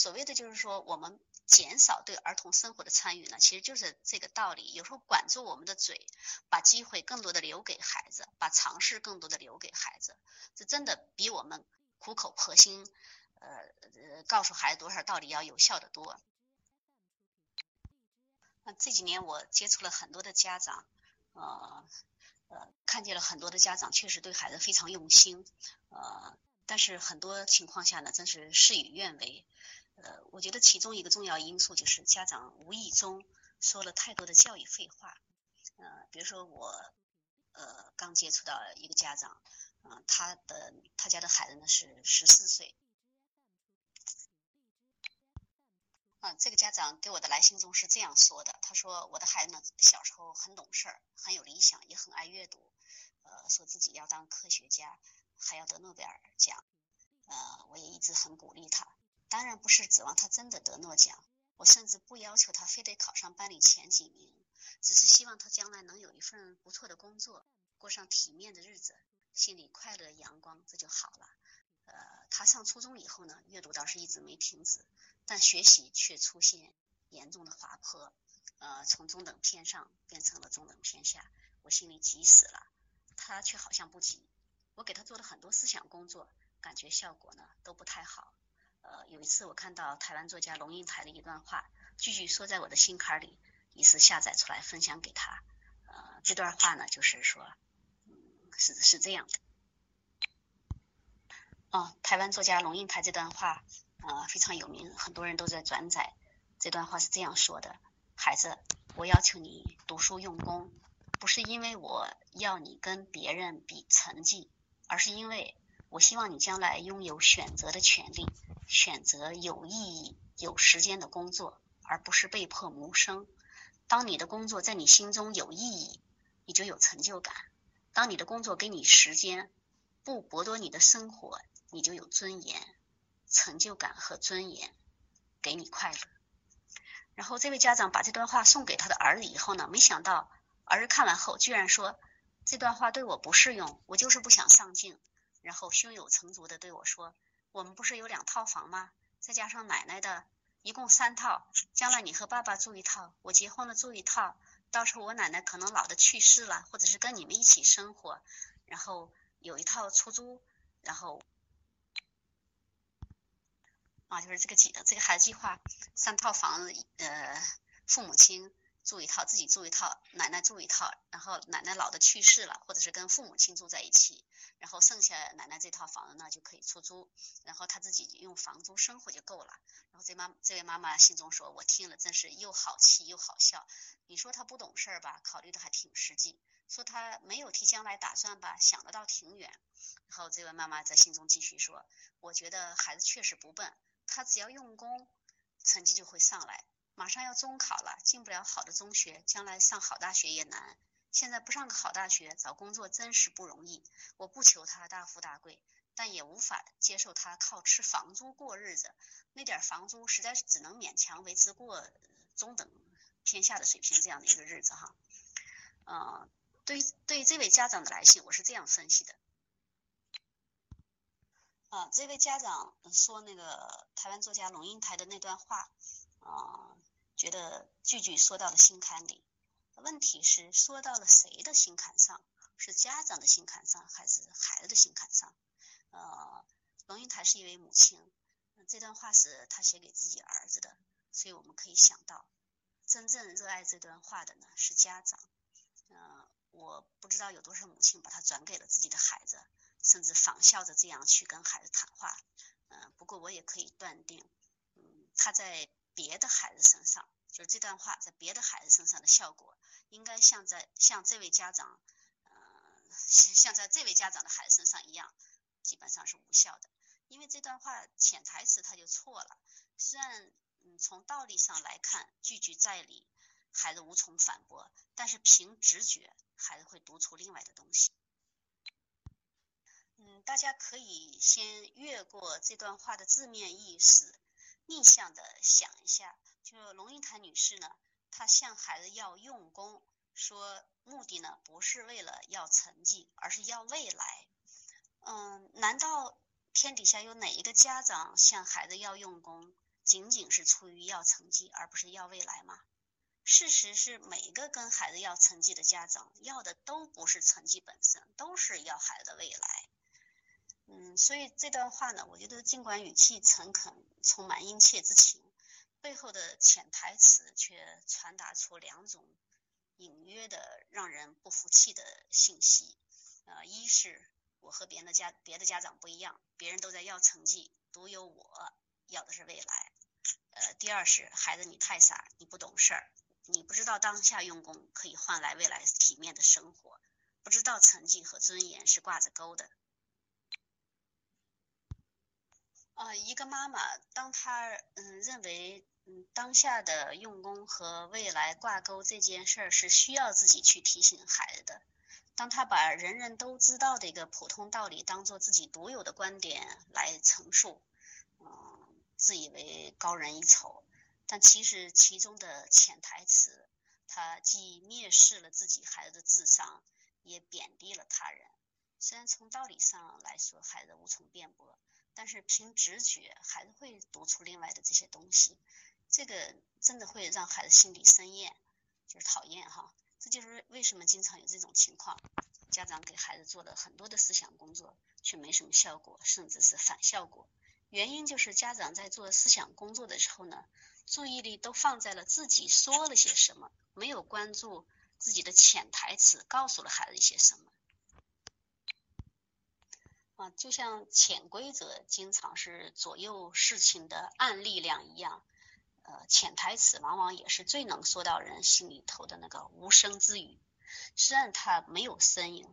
所谓的就是说，我们减少对儿童生活的参与呢，其实就是这个道理。有时候管住我们的嘴，把机会更多的留给孩子，把尝试更多的留给孩子，这真的比我们苦口婆心，呃呃，告诉孩子多少道理要有效的多。那这几年我接触了很多的家长，呃，呃，看见了很多的家长确实对孩子非常用心，呃。但是很多情况下呢，真是事与愿违。呃，我觉得其中一个重要因素就是家长无意中说了太多的教育废话。呃，比如说我，呃，刚接触到一个家长，嗯，他的他家的孩子呢是十四岁。嗯，这个家长给我的来信中是这样说的，他说我的孩子呢小时候很懂事儿，很有理想，也很爱阅读，呃，说自己要当科学家。还要得诺贝尔奖，呃，我也一直很鼓励他。当然不是指望他真的得诺奖，我甚至不要求他非得考上班里前几名，只是希望他将来能有一份不错的工作，过上体面的日子，心里快乐阳光，这就好了。呃，他上初中以后呢，阅读倒是一直没停止，但学习却出现严重的滑坡，呃，从中等偏上变成了中等偏下，我心里急死了。他却好像不急。我给他做了很多思想工作，感觉效果呢都不太好。呃，有一次我看到台湾作家龙应台的一段话，句句说在我的心坎里，于是下载出来分享给他。呃，这段话呢就是说，是是这样的。哦，台湾作家龙应台这段话，呃，非常有名，很多人都在转载。这段话是这样说的：孩子，我要求你读书用功，不是因为我要你跟别人比成绩。而是因为我希望你将来拥有选择的权利，选择有意义、有时间的工作，而不是被迫谋生。当你的工作在你心中有意义，你就有成就感；当你的工作给你时间，不剥夺你的生活，你就有尊严、成就感和尊严，给你快乐。然后这位家长把这段话送给他的儿子以后呢，没想到儿子看完后居然说。这段话对我不适用，我就是不想上进。然后胸有成竹的对我说：“我们不是有两套房吗？再加上奶奶的，一共三套。将来你和爸爸住一套，我结婚了住一套。到时候我奶奶可能老的去世了，或者是跟你们一起生活，然后有一套出租。然后啊，就是这个计这个孩子计划三套房子，呃，父母亲。”住一套，自己住一套，奶奶住一套，然后奶奶老的去世了，或者是跟父母亲住在一起，然后剩下奶奶这套房子呢就可以出租，然后他自己用房租生活就够了。然后这妈这位妈妈心中说：“我听了真是又好气又好笑。你说他不懂事儿吧，考虑的还挺实际；说他没有替将来打算吧，想的倒挺远。”然后这位妈妈在心中继续说：“我觉得孩子确实不笨，他只要用功，成绩就会上来。”马上要中考了，进不了好的中学，将来上好大学也难。现在不上个好大学，找工作真是不容易。我不求他大富大贵，但也无法接受他靠吃房租过日子。那点房租实在是只能勉强维持过中等偏下的水平这样的一个日子哈。嗯，对对这位家长的来信，我是这样分析的。啊，这位家长说那个台湾作家龙应台的那段话，啊。觉得句句说到了心坎里，问题是说到了谁的心坎上？是家长的心坎上，还是孩子的心坎上？呃，龙应台是一位母亲，这段话是他写给自己儿子的，所以我们可以想到，真正热爱这段话的呢是家长。嗯，我不知道有多少母亲把它转给了自己的孩子，甚至仿效着这样去跟孩子谈话。嗯，不过我也可以断定，嗯，他在。别的孩子身上，就是这段话在别的孩子身上的效果，应该像在像这位家长，呃，像在这位家长的孩子身上一样，基本上是无效的。因为这段话潜台词他就错了。虽然嗯从道理上来看句句在理，孩子无从反驳，但是凭直觉，孩子会读出另外的东西。嗯，大家可以先越过这段话的字面意思。逆向的想一下，就龙应台女士呢，她向孩子要用功，说目的呢不是为了要成绩，而是要未来。嗯，难道天底下有哪一个家长向孩子要用功，仅仅是出于要成绩，而不是要未来吗？事实是，每一个跟孩子要成绩的家长要的都不是成绩本身，都是要孩子的未来。嗯，所以这段话呢，我觉得尽管语气诚恳，充满殷切之情，背后的潜台词却传达出两种隐约的让人不服气的信息。呃，一是我和别人的家别的家长不一样，别人都在要成绩，独有我要的是未来。呃，第二是孩子你太傻，你不懂事儿，你不知道当下用功可以换来未来体面的生活，不知道成绩和尊严是挂着钩的。一个妈妈，当她嗯认为嗯当下的用功和未来挂钩这件事儿是需要自己去提醒孩子的，当她把人人都知道的一个普通道理当做自己独有的观点来陈述，嗯，自以为高人一筹，但其实其中的潜台词，她既蔑视了自己孩子的智商，也贬低了他人。虽然从道理上来说，孩子无从辩驳。但是凭直觉，孩子会读出另外的这些东西，这个真的会让孩子心里生厌，就是讨厌哈。这就是为什么经常有这种情况，家长给孩子做了很多的思想工作，却没什么效果，甚至是反效果。原因就是家长在做思想工作的时候呢，注意力都放在了自己说了些什么，没有关注自己的潜台词告诉了孩子一些什么。啊，就像潜规则经常是左右事情的暗力量一样，呃，潜台词往往也是最能说到人心里头的那个无声之语。虽然它没有声音，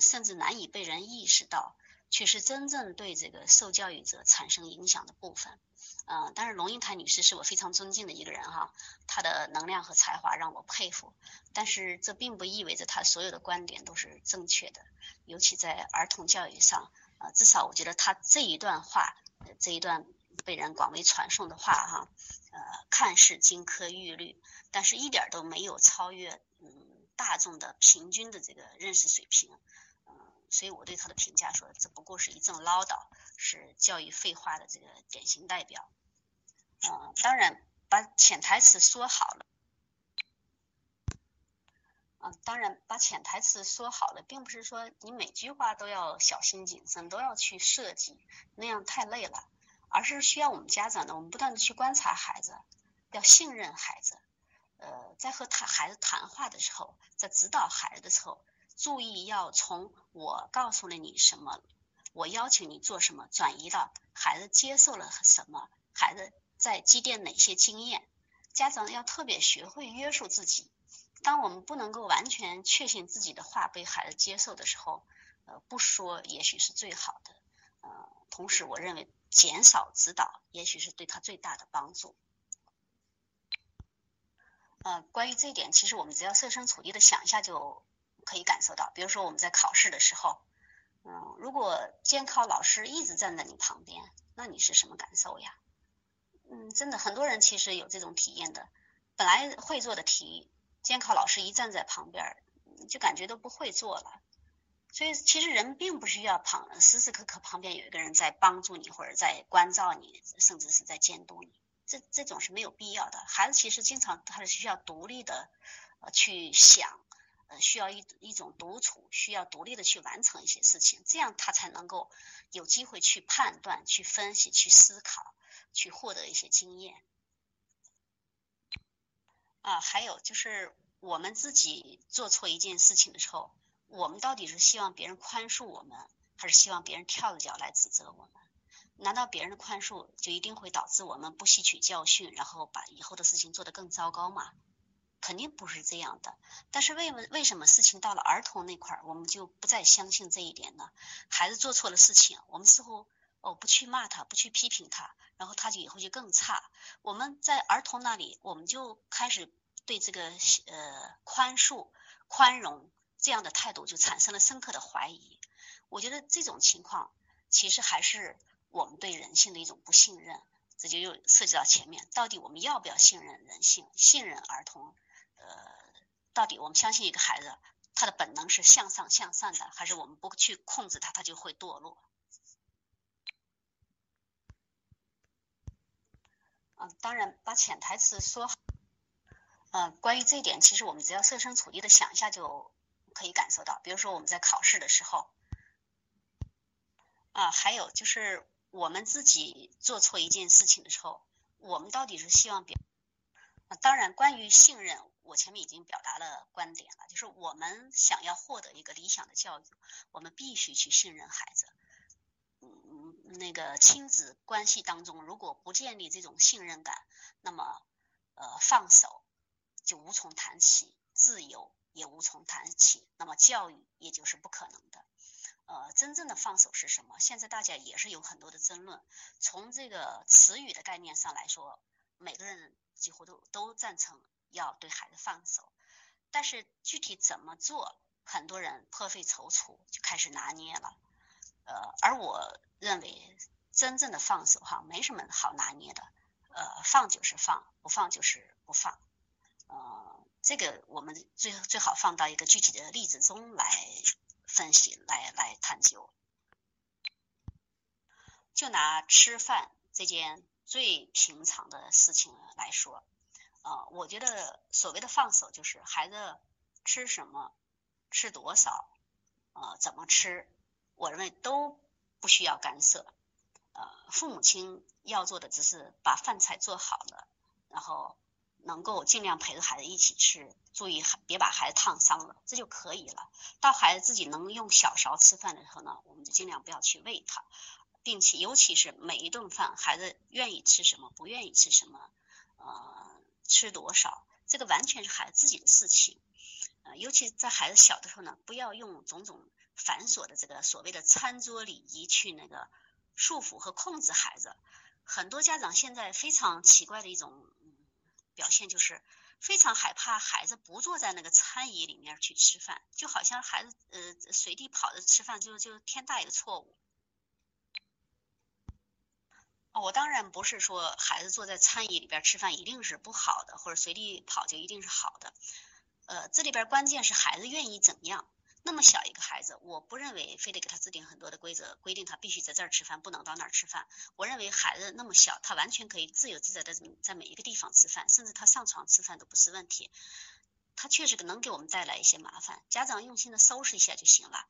甚至难以被人意识到，却是真正对这个受教育者产生影响的部分。嗯，但是龙应台女士是我非常尊敬的一个人哈，她的能量和才华让我佩服。但是这并不意味着她所有的观点都是正确的。尤其在儿童教育上，呃，至少我觉得她这一段话，这一段被人广为传颂的话，哈，呃，看似金科玉律，但是一点都没有超越嗯大众的平均的这个认识水平，所以我对他的评价说，这不过是一阵唠叨，是教育废话的这个典型代表，嗯，当然把潜台词说好了。嗯，当然，把潜台词说好了，并不是说你每句话都要小心谨慎，都要去设计，那样太累了，而是需要我们家长呢，我们不断的去观察孩子，要信任孩子，呃，在和他孩子谈话的时候，在指导孩子的时候，注意要从我告诉了你什么，我要求你做什么，转移到孩子接受了什么，孩子在积淀哪些经验，家长要特别学会约束自己。当我们不能够完全确信自己的话被孩子接受的时候，呃，不说也许是最好的。呃，同时我认为减少指导也许是对他最大的帮助。呃，关于这一点，其实我们只要设身处地的想一下就可以感受到。比如说我们在考试的时候，嗯，如果监考老师一直站在你旁边，那你是什么感受呀？嗯，真的很多人其实有这种体验的，本来会做的题。监考老师一站在旁边，就感觉都不会做了。所以其实人并不需要旁时时刻刻旁边有一个人在帮助你或者在关照你，甚至是在监督你。这这种是没有必要的。孩子其实经常他是需要独立的去想，需要一一种独处，需要独立的去完成一些事情，这样他才能够有机会去判断、去分析、去思考、去获得一些经验。啊，还有就是我们自己做错一件事情的时候，我们到底是希望别人宽恕我们，还是希望别人跳着脚来指责我们？难道别人的宽恕就一定会导致我们不吸取教训，然后把以后的事情做得更糟糕吗？肯定不是这样的。但是为为什么事情到了儿童那块儿，我们就不再相信这一点呢？孩子做错了事情，我们似乎哦不去骂他，不去批评他。然后他就以后就更差。我们在儿童那里，我们就开始对这个呃宽恕、宽容这样的态度就产生了深刻的怀疑。我觉得这种情况其实还是我们对人性的一种不信任。这就又涉及到前面，到底我们要不要信任人性、信任儿童？呃，到底我们相信一个孩子他的本能是向上向善的，还是我们不去控制他，他就会堕落？嗯，当然把潜台词说好。嗯，关于这一点，其实我们只要设身处地的想一下就可以感受到。比如说我们在考试的时候，啊，还有就是我们自己做错一件事情的时候，我们到底是希望表？啊，当然，关于信任，我前面已经表达了观点了，就是我们想要获得一个理想的教育，我们必须去信任孩子。嗯，那个亲子关系当中，如果不建立这种信任感，那么呃放手就无从谈起，自由也无从谈起，那么教育也就是不可能的。呃，真正的放手是什么？现在大家也是有很多的争论。从这个词语的概念上来说，每个人。几乎都都赞成要对孩子放手，但是具体怎么做，很多人颇费踌躇，就开始拿捏了。呃，而我认为真正的放手哈，没什么好拿捏的。呃，放就是放，不放就是不放。呃，这个我们最最好放到一个具体的例子中来分析，来来探究。就拿吃饭这件。最平常的事情来说，呃，我觉得所谓的放手，就是孩子吃什么、吃多少、呃，怎么吃，我认为都不需要干涉。呃，父母亲要做的只是把饭菜做好了，然后能够尽量陪着孩子一起吃，注意别把孩子烫伤了，这就可以了。到孩子自己能用小勺吃饭的时候呢，我们就尽量不要去喂他。并且，尤其是每一顿饭，孩子愿意吃什么，不愿意吃什么，呃，吃多少，这个完全是孩子自己的事情。呃，尤其在孩子小的时候呢，不要用种种繁琐的这个所谓的餐桌礼仪去那个束缚和控制孩子。很多家长现在非常奇怪的一种表现，就是非常害怕孩子不坐在那个餐椅里面去吃饭，就好像孩子呃随地跑着吃饭，就就天大一个错误。我当然不是说孩子坐在餐椅里边吃饭一定是不好的，或者随地跑就一定是好的。呃，这里边关键是孩子愿意怎样。那么小一个孩子，我不认为非得给他制定很多的规则，规定他必须在这儿吃饭，不能到那儿吃饭。我认为孩子那么小，他完全可以自由自在的在每一个地方吃饭，甚至他上床吃饭都不是问题。他确实能给我们带来一些麻烦，家长用心的收拾一下就行了。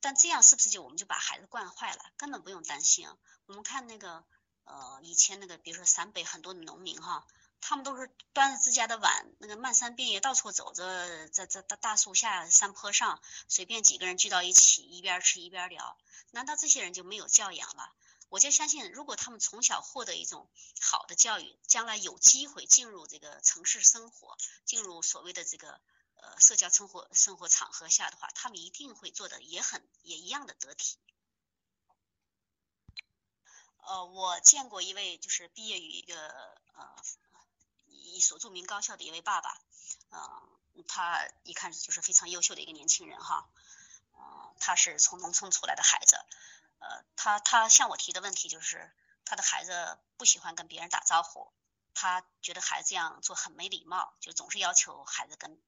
但这样是不是就我们就把孩子惯坏了？根本不用担心。我们看那个。呃，以前那个，比如说陕北很多的农民哈，他们都是端着自家的碗，那个漫山遍野到处走着，在在大大树下、山坡上，随便几个人聚到一起，一边吃一边聊。难道这些人就没有教养了？我就相信，如果他们从小获得一种好的教育，将来有机会进入这个城市生活，进入所谓的这个呃社交生活生活场合下的话，他们一定会做的也很也一样的得体。呃，我见过一位就是毕业于一个呃一所著名高校的一位爸爸，嗯，他一看就是非常优秀的一个年轻人哈，嗯，他是从农村出来的孩子，呃，他他向我提的问题就是他的孩子不喜欢跟别人打招呼，他觉得孩子这样做很没礼貌，就总是要求孩子跟。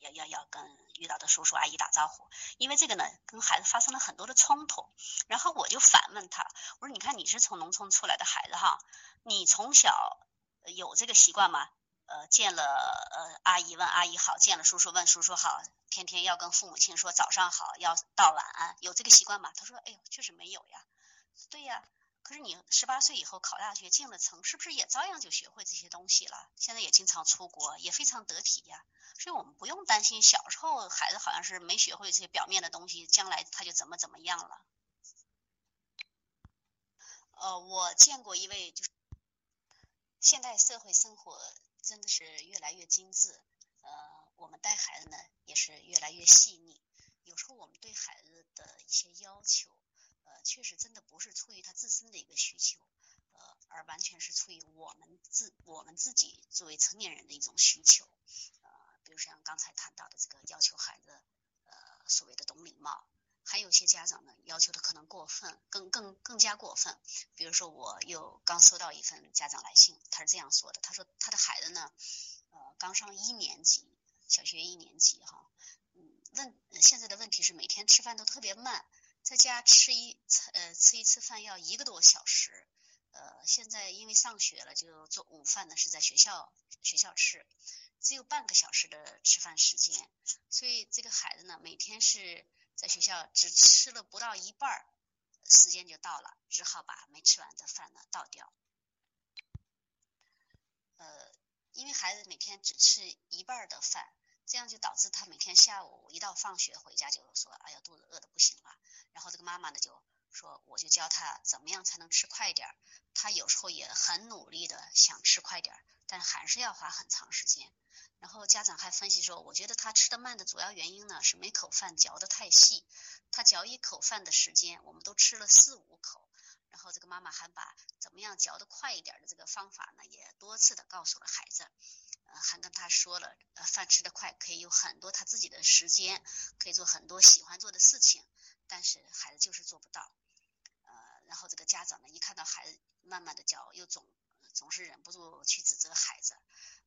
要要要跟遇到的叔叔阿姨打招呼，因为这个呢，跟孩子发生了很多的冲突。然后我就反问他，我说：“你看你是从农村出来的孩子哈，你从小有这个习惯吗？呃，见了呃阿姨问阿姨好，见了叔叔问叔叔好，天天要跟父母亲说早上好，要道晚安，有这个习惯吗？”他说：“哎呦，确实没有呀。”对呀。可是你十八岁以后考大学进了城，是不是也照样就学会这些东西了？现在也经常出国，也非常得体呀。所以我们不用担心小时候孩子好像是没学会这些表面的东西，将来他就怎么怎么样了。呃，我见过一位，就是现代社会生活真的是越来越精致，呃，我们带孩子呢也是越来越细腻。有时候我们对孩子的一些要求。呃确实，真的不是出于他自身的一个需求，呃，而完全是出于我们自我们自己作为成年人的一种需求，呃，比如像刚才谈到的这个要求孩子，呃，所谓的懂礼貌，还有些家长呢要求的可能过分，更更更加过分。比如说，我又刚收到一份家长来信，他是这样说的，他说他的孩子呢，呃，刚上一年级，小学一年级哈，嗯，问现在的问题是每天吃饭都特别慢。在家吃一次呃吃一次饭要一个多小时，呃，现在因为上学了，就做午饭呢是在学校学校吃，只有半个小时的吃饭时间，所以这个孩子呢每天是在学校只吃了不到一半儿，时间就到了，只好把没吃完的饭呢倒掉。呃，因为孩子每天只吃一半的饭，这样就导致他每天下午一到放学回家就说：“哎呀，肚子饿的不行了。”然后这个妈妈呢就。说我就教他怎么样才能吃快点儿，他有时候也很努力的想吃快点儿，但还是要花很长时间。然后家长还分析说，我觉得他吃的慢的主要原因呢是每口饭嚼的太细，他嚼一口饭的时间，我们都吃了四五口。然后这个妈妈还把怎么样嚼得快一点的这个方法呢，也多次的告诉了孩子，呃，还跟他说了，呃，饭吃得快可以有很多他自己的时间，可以做很多喜欢做的事情，但是孩子就是做不到。呃然后这个家长呢，一看到孩子慢慢的嚼，又总总是忍不住去指责孩子，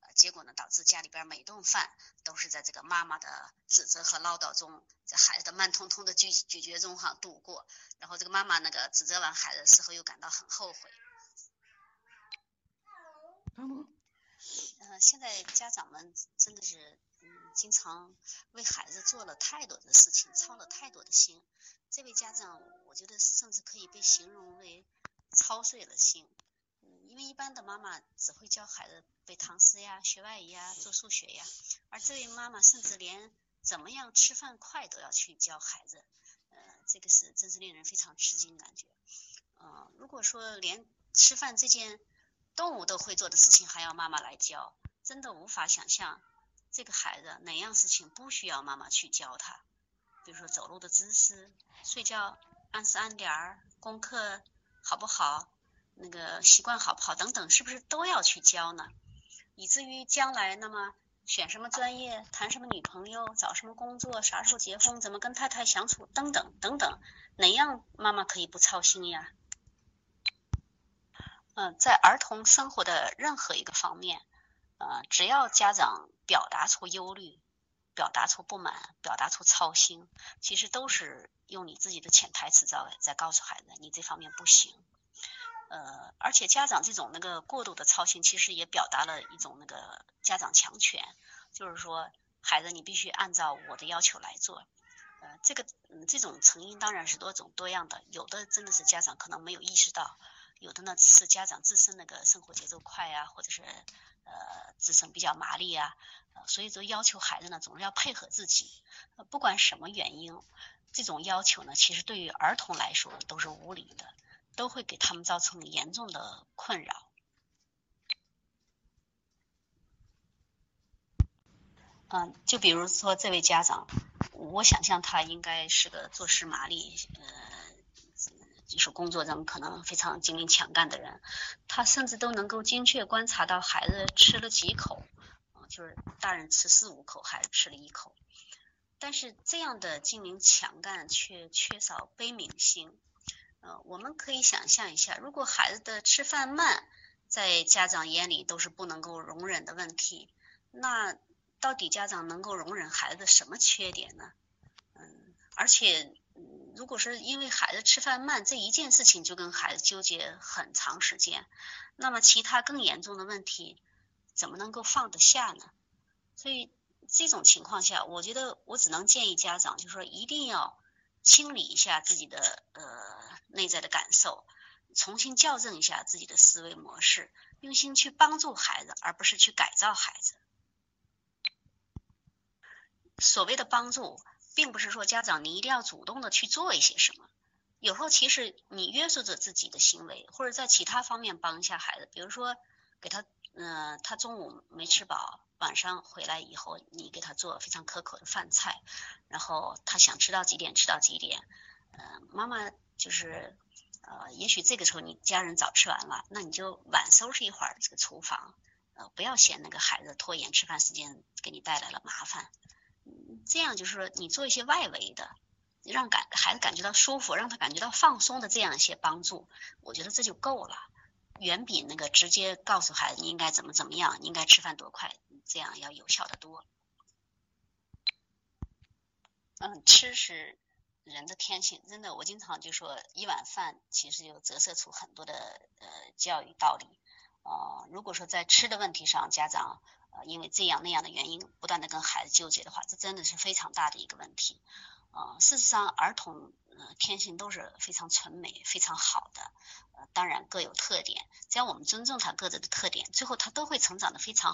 呃，结果呢，导致家里边每顿饭都是在这个妈妈的指责和唠叨中，在孩子的慢吞吞的咀咀嚼中哈度过。然后这个妈妈那个指责完孩子，事后又感到很后悔。嗯，现在家长们真的是。嗯经常为孩子做了太多的事情，操了太多的心。这位家长，我觉得甚至可以被形容为操碎了心。因为一般的妈妈只会教孩子背唐诗呀、学外语呀、做数学呀，而这位妈妈甚至连怎么样吃饭快都要去教孩子。呃，这个是真是令人非常吃惊的感觉。嗯，如果说连吃饭这件动物都会做的事情还要妈妈来教，真的无法想象。这个孩子哪样事情不需要妈妈去教他？比如说走路的姿势、睡觉按时按点儿、功课好不好、那个习惯好不好等等，是不是都要去教呢？以至于将来那么选什么专业、谈什么女朋友、找什么工作、啥时候结婚、怎么跟太太相处等等等等，哪样妈妈可以不操心呀？嗯，在儿童生活的任何一个方面。呃，只要家长表达出忧虑，表达出不满，表达出操心，其实都是用你自己的潜台词在在告诉孩子，你这方面不行。呃，而且家长这种那个过度的操心，其实也表达了一种那个家长强权，就是说孩子你必须按照我的要求来做。呃，这个嗯这种成因当然是多种多样的，有的真的是家长可能没有意识到，有的呢是家长自身那个生活节奏快啊，或者是。呃，自身比较麻利啊，所以说要求孩子呢总是要配合自己，不管什么原因，这种要求呢其实对于儿童来说都是无理的，都会给他们造成严重的困扰。嗯，就比如说这位家长，我想象他应该是个做事麻利，呃。就是工作中可能非常精明强干的人，他甚至都能够精确观察到孩子吃了几口，就是大人吃四五口，孩子吃了一口。但是这样的精明强干却缺少悲悯心。呃，我们可以想象一下，如果孩子的吃饭慢，在家长眼里都是不能够容忍的问题，那到底家长能够容忍孩子的什么缺点呢？嗯，而且。如果是因为孩子吃饭慢这一件事情就跟孩子纠结很长时间，那么其他更严重的问题怎么能够放得下呢？所以这种情况下，我觉得我只能建议家长，就是说一定要清理一下自己的呃内在的感受，重新校正一下自己的思维模式，用心去帮助孩子，而不是去改造孩子。所谓的帮助。并不是说家长你一定要主动的去做一些什么，有时候其实你约束着自己的行为，或者在其他方面帮一下孩子，比如说给他，嗯，他中午没吃饱，晚上回来以后你给他做非常可口的饭菜，然后他想吃到几点吃到几点，呃，妈妈就是，呃，也许这个时候你家人早吃完了，那你就晚收拾一会儿这个厨房，呃，不要嫌那个孩子拖延吃饭时间给你带来了麻烦。这样就是说，你做一些外围的，让感孩子感觉到舒服，让他感觉到放松的这样一些帮助，我觉得这就够了，远比那个直接告诉孩子你应该怎么怎么样，应该吃饭多快，这样要有效的多。嗯，吃是人的天性，真的，我经常就说一碗饭其实就折射出很多的呃教育道理。呃，如果说在吃的问题上，家长呃因为这样那样的原因不断的跟孩子纠结的话，这真的是非常大的一个问题。呃，事实上，儿童呃天性都是非常纯美、非常好的，呃，当然各有特点。只要我们尊重他各自的特点，最后他都会成长的非常。